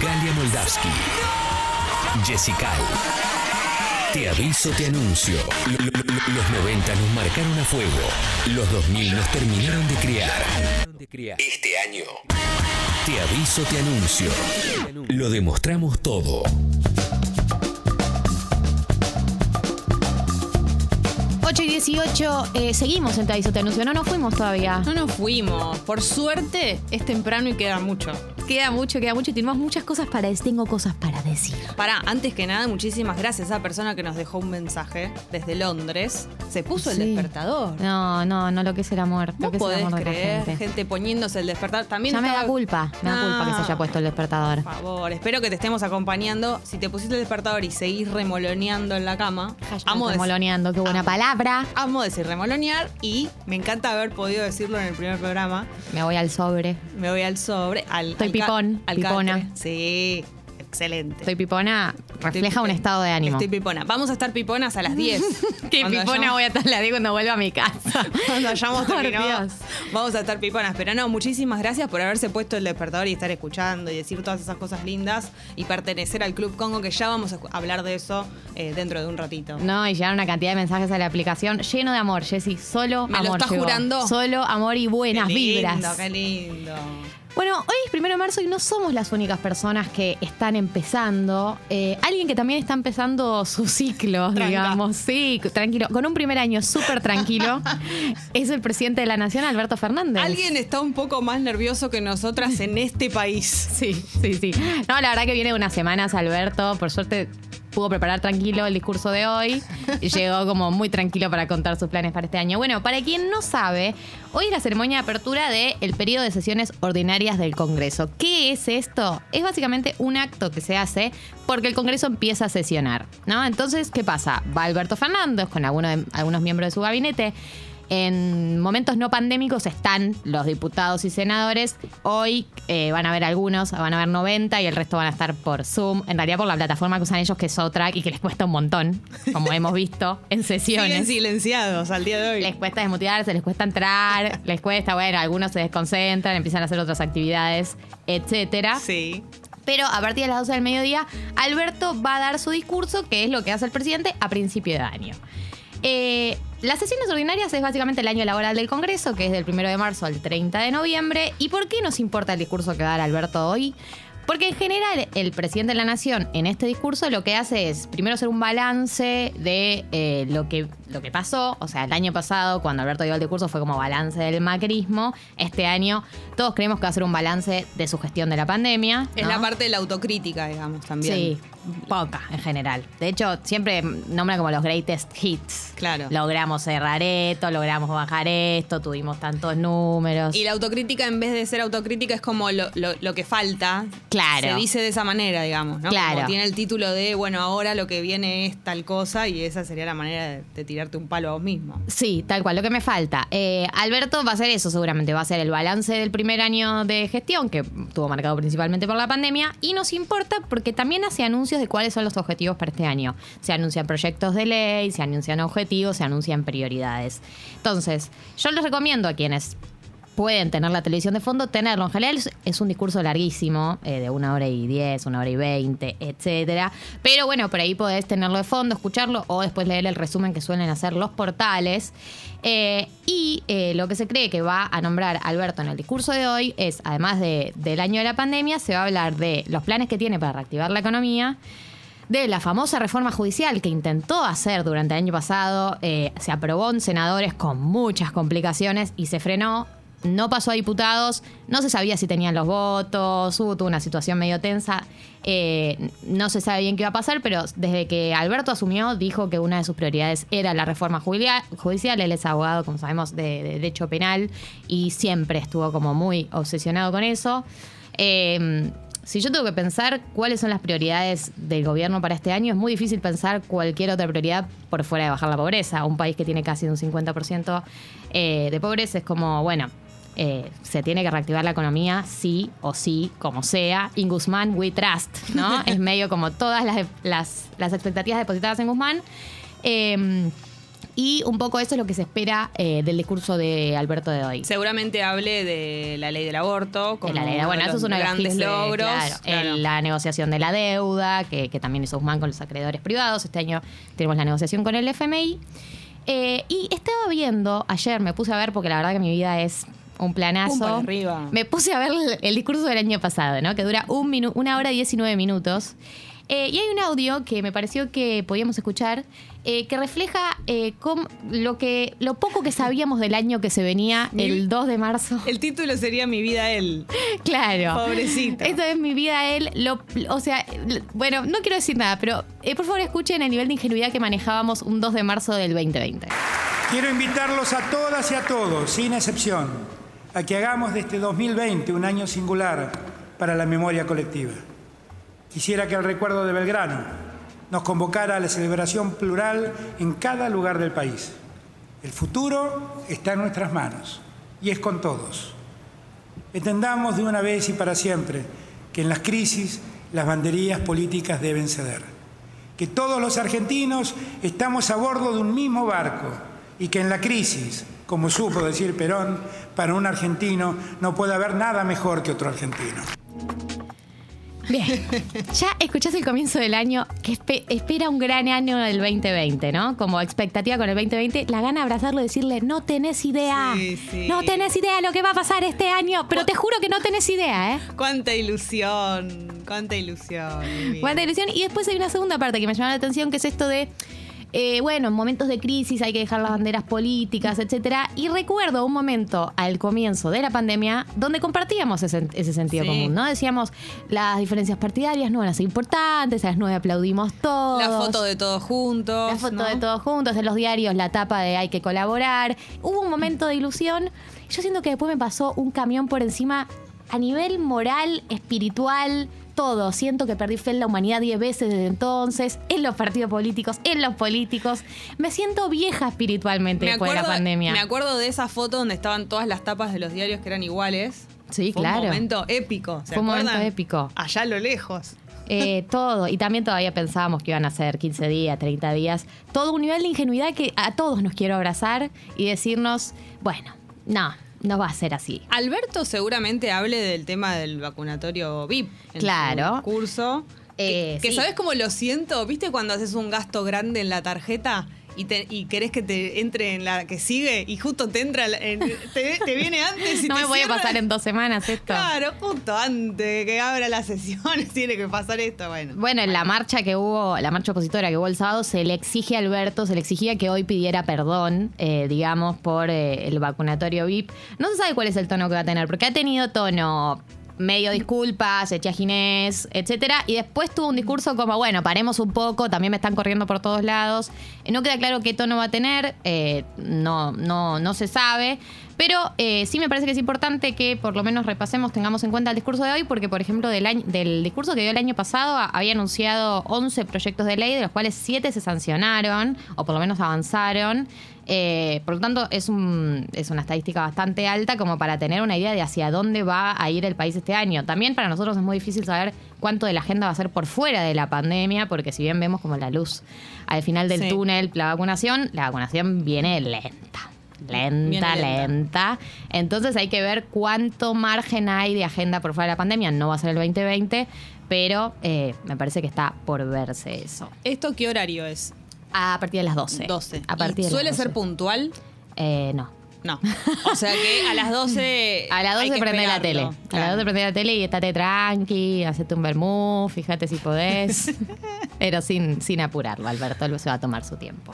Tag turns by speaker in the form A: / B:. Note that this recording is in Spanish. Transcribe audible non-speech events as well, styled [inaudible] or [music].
A: Galia Moldavsky. Jessica. Te aviso, te anuncio. Los 90 nos marcaron a fuego. Los 2000 nos terminaron de criar. Este año. Te aviso, te anuncio. Lo demostramos todo.
B: 18, eh, seguimos en Te Aviso, Te Anuncio. No nos fuimos todavía.
C: No nos fuimos. Por suerte es temprano y queda mucho.
B: Queda mucho, queda mucho y tenemos muchas cosas para decir. Tengo cosas para decir.
C: Para, antes que nada, muchísimas gracias a esa persona que nos dejó un mensaje desde Londres. Se puso el despertador.
B: No, no, no lo que es el amor. Lo
C: ¿Vos
B: que es el
C: podés
B: amor
C: creer
B: gente.
C: gente. poniéndose el despertador? También
B: Ya me da culpa, me da culpa que se haya
C: No.
B: puesto el despertador.
C: Por favor, espero que te estemos acompañando. Si te pusiste el despertador y seguís remoloneando en la cama, amo
B: Remoloneando, qué buena palabra.
C: amo decir remolonear y me encanta haber podido decirlo en el primer programa.
B: Me voy al sobre.
C: Me voy al sobre, al
B: Estoy
C: al
B: pipón,
C: al
B: pipona.
C: Sí, excelente.
B: Estoy pipona, refleja
C: Estoy-
B: un estado de ánimo.
C: Estoy pipona. Vamos a estar piponas a las 10. [laughs]
B: Qué
C: Cuando
B: pipona
C: hayamos-
B: voy a estar la digo cuando vuelva a mi casa. [laughs]
C: Cuando hayamos [laughs] terminado, vamos a estar piponas. Pero no, muchísimas gracias por haberse puesto el despertador y estar escuchando y decir todas esas cosas lindas y pertenecer al Club Congo, que ya vamos a hablar de eso eh, dentro de un ratito.
B: No, y llegaron una cantidad de mensajes a la aplicación lleno de amor, Jessy. Solo
C: ¿Me lo
B: amor.
C: estás
B: llegó.
C: jurando?
B: Solo amor y buenas
C: qué lindo,
B: vibras.
C: Qué lindo.
B: Bueno, hoy es primero de marzo y no somos las únicas personas que están empezando. Eh, alguien que también está empezando su ciclo,
C: Tranca.
B: digamos. Sí, tranquilo. Con un primer año súper tranquilo. [laughs] es el presidente de la Nación, Alberto Fernández.
C: Alguien está un poco más nervioso que nosotras en este país.
B: Sí, sí, sí. No, la verdad que viene de unas semanas, Alberto. Por suerte pudo preparar tranquilo el discurso de hoy. Y [laughs] Llegó como muy tranquilo para contar sus planes para este año. Bueno, para quien no sabe, hoy es la ceremonia de apertura del periodo de sesiones ordinarias del Congreso. ¿Qué es esto? Es básicamente un acto que se hace porque el Congreso empieza a sesionar, ¿no? Entonces, ¿qué pasa? Va Alberto Fernández con alguno de- algunos miembros de su gabinete. En momentos no pandémicos están los diputados y senadores. Hoy eh, van a haber algunos, van a haber 90 y el resto van a estar por Zoom. En realidad por la plataforma que usan ellos, que es Sotrack y que les cuesta un montón, como [laughs] hemos visto en
C: Siguen
B: sesiones.
C: silenciados al día de hoy.
B: Les cuesta desmotivarse, les cuesta entrar, [laughs] les cuesta, bueno, algunos se desconcentran, empiezan a hacer otras actividades, etcétera.
C: Sí.
B: Pero a partir de las 12 del mediodía, Alberto va a dar su discurso, que es lo que hace el presidente a principio de año. Eh, las sesiones ordinarias es básicamente el año laboral del Congreso, que es del 1 de marzo al 30 de noviembre. ¿Y por qué nos importa el discurso que va a dar Alberto hoy? Porque en general el presidente de la Nación en este discurso lo que hace es primero hacer un balance de eh, lo, que, lo que pasó. O sea, el año pasado cuando Alberto dio el discurso fue como balance del macrismo. Este año todos creemos que va a ser un balance de su gestión de la pandemia.
C: Es la parte de la autocrítica, digamos, también.
B: Sí, poca en general. De hecho, siempre nombra como los greatest hits.
C: Claro.
B: Logramos cerrar esto, logramos bajar esto, tuvimos tantos números.
C: Y la autocrítica, en vez de ser autocrítica, es como lo, lo- lo que falta.
B: Claro.
C: Se dice de esa manera, digamos, ¿no?
B: Claro.
C: Como tiene el título de, bueno, ahora lo que viene es tal cosa y esa sería la manera de, de tirarte un palo a vos mismo.
B: Sí, tal cual, lo que me falta. Eh, Alberto va a hacer eso seguramente, va a hacer el balance del primer año de gestión, que estuvo marcado principalmente por la pandemia, y nos importa porque también hace anuncios de cuáles son los objetivos para este año. Se anuncian proyectos de ley, se anuncian objetivos, se anuncian prioridades. Entonces, yo les recomiendo a quienes pueden tener la televisión de fondo, tenerlo. En general es, un discurso larguísimo, eh, de una hora y diez, una hora y veinte, etcétera. Pero bueno, por ahí podés tenerlo de fondo, escucharlo o después leer el resumen que suelen hacer los portales. Eh, y eh, lo que se cree que va a nombrar Alberto en el discurso de hoy es, además de- del año de la pandemia, se va a hablar de los planes que tiene para reactivar la economía de la famosa reforma judicial que intentó hacer durante el año pasado. se aprobó en senadores con muchas complicaciones y se frenó. No pasó a diputados, no se sabía si tenían los votos, hubo una situación medio tensa. eh, no se sabe bien qué iba a pasar, pero desde que Alberto asumió, dijo que una de sus prioridades era la reforma judicial. Él es abogado, como sabemos, de, de derecho penal y siempre estuvo como muy obsesionado con eso. Eh, si yo tengo que pensar cuáles son las prioridades del gobierno para este año, es muy difícil pensar cualquier otra prioridad por fuera de bajar la pobreza. Un país que tiene casi un 50% eh, de pobreza es como, bueno, eh, se tiene que reactivar la economía sí o sí, como sea. In Guzmán, we trust, ¿no? [laughs] es medio como todas las, las, las expectativas depositadas en Guzmán. Eh, Y un poco eso es lo que se espera eh, del discurso de Alberto de hoy.
C: Seguramente hable de la ley del aborto. Como
B: De la ley, bueno,
C: de
B: eso es uno de los
C: grandes
B: de-
C: logros.
B: claro,
C: Claro.
B: en la negociación de la deuda, que, que también hizo Guzmán con los acreedores privados. Este año tenemos la negociación con el FMI. Eh, y estaba viendo, ayer me puse a ver, porque la verdad que mi vida es un planazo.
C: Arriba.
B: Me puse a ver el, el discurso del año pasado, ¿no? Que dura un minu- una hora y 19 minutos. Eh, y hay un audio que me pareció que podíamos escuchar eh, que refleja eh, lo, que, lo poco que sabíamos del año que se venía
C: Mi-
B: el 2 de marzo.
C: El título sería Mi vida él. [laughs]
B: Claro.
C: Pobrecito.
B: Esto es mi vida, él. Lo, o sea, bueno, no quiero decir nada, pero eh, por favor escuchen el nivel de ingenuidad que manejábamos un 2 de marzo del 2020.
D: Quiero invitarlos a todas y a todos, sin excepción, a que hagamos de este 2020 un año singular para la memoria colectiva. Quisiera que el recuerdo de Belgrano nos convocara a la celebración plural en cada lugar del país. El futuro está en nuestras manos y es con todos. Entendamos de una vez y para siempre que en las crisis las banderías políticas deben ceder, que todos los argentinos estamos a bordo de un mismo barco y que en la crisis, como supo decir Perón, para un argentino no puede haber nada mejor que otro argentino.
B: Bien, ya escuchás el comienzo del año que espe- espera un gran año del 2020, ¿no? Como expectativa con el 2020, la gana de abrazarlo y decirle, no tenés idea,
C: Sí, sí.
B: no tenés idea lo que va a pasar este año, pero te juro que no tenés idea, ¿eh?
C: Cuánta ilusión. Cuánta ilusión.
B: Cuánta ilusión. Y después hay una segunda parte que me llamó la atención, que es esto de. Eh, bueno, en momentos de crisis hay que dejar las banderas políticas, etcétera. Y recuerdo un momento al comienzo de la pandemia donde compartíamos ese, ese sentido
C: Sí.
B: común, ¿no? Decíamos, las diferencias partidarias no van a ser importantes, a las nueve aplaudimos todos.
C: La foto de todos juntos.
B: La foto
C: ¿no?
B: de todos juntos, en los diarios la tapa de hay que colaborar. Hubo un momento de ilusión. Yo siento que después me pasó un camión por encima a nivel moral, espiritual, todo. Siento que perdí fe en la humanidad 10 veces desde entonces, en los partidos políticos, en los políticos. Me siento vieja espiritualmente
C: Me
B: después de la pandemia.
C: me acuerdo de esa foto donde estaban todas las tapas de los diarios que eran iguales.
B: Sí,
C: Fue
B: claro.
C: Un momento épico. ¿se
B: Fue un momento épico.
C: Allá a lo lejos.
B: Eh, [laughs] todo, y también todavía pensábamos que iban a ser 15 días, 30 días. Todo un nivel de ingenuidad que a todos nos quiero abrazar y decirnos, bueno, no, no va a ser así.
C: Alberto seguramente hable del tema del vacunatorio VIP en
B: Claro.
C: su discurso.
B: Eh,
C: que, que
B: sí.
C: ¿sabes cómo lo siento? ¿Viste cuando haces un gasto grande en la tarjeta y, te- y querés que te entre en la que sigue y justo te entra, la- en- te, te viene antes y [laughs]
B: No
C: te
B: me voy a pasar en dos semanas esto.
C: Claro, justo antes de que abra las sesiones [laughs] tiene que pasar esto. Bueno,
B: Bueno, en la marcha que hubo, la marcha opositora que hubo el sábado, se le exige a Alberto, se le exigía que hoy pidiera perdón, eh, digamos, por eh, el vacunatorio VIP. No se sabe cuál es el tono que va a tener, porque ha tenido tono medio disculpas, echa Ginés, etcétera, y después tuvo un discurso como, bueno, paremos un poco, también me están corriendo por todos lados. Eh, No queda claro qué tono va a tener, eh, no, no, no se sabe. Pero eh, sí me parece que es importante que por lo menos repasemos, tengamos en cuenta el discurso de hoy, porque por ejemplo del, año- del discurso que dio el año pasado a- había anunciado 11 proyectos de ley, de los cuales 7 se sancionaron, o por lo menos avanzaron. Eh, por lo tanto, es, un- es una estadística bastante alta como para tener una idea de hacia dónde va a ir el país este año. También para nosotros es muy difícil saber cuánto de la agenda va a ser por fuera de la pandemia, porque si bien vemos como la luz al final del
C: Sí.
B: túnel, la vacunación, la vacunación viene lenta. Lenta.
C: lenta.
B: Entonces hay que ver cuánto margen hay de agenda por fuera de la pandemia. No va a ser el 2020, pero eh, me parece que está por verse eso.
C: ¿esto qué horario es?
B: A partir de las 12.
C: 12.
B: A partir
C: ¿Y
B: de
C: ¿Suele
B: las
C: ser
B: 12.
C: puntual?
B: Eh, no.
C: No. O sea que a las 12. [laughs]
B: A las
C: hay
B: 12
C: que
B: prende la tele.
C: esperarlo.
B: A las 12 prende la tele y estate tranqui, hacete un vermú, fíjate si podés. [laughs] pero sin, sin apurarlo, Alberto, se va a tomar su tiempo.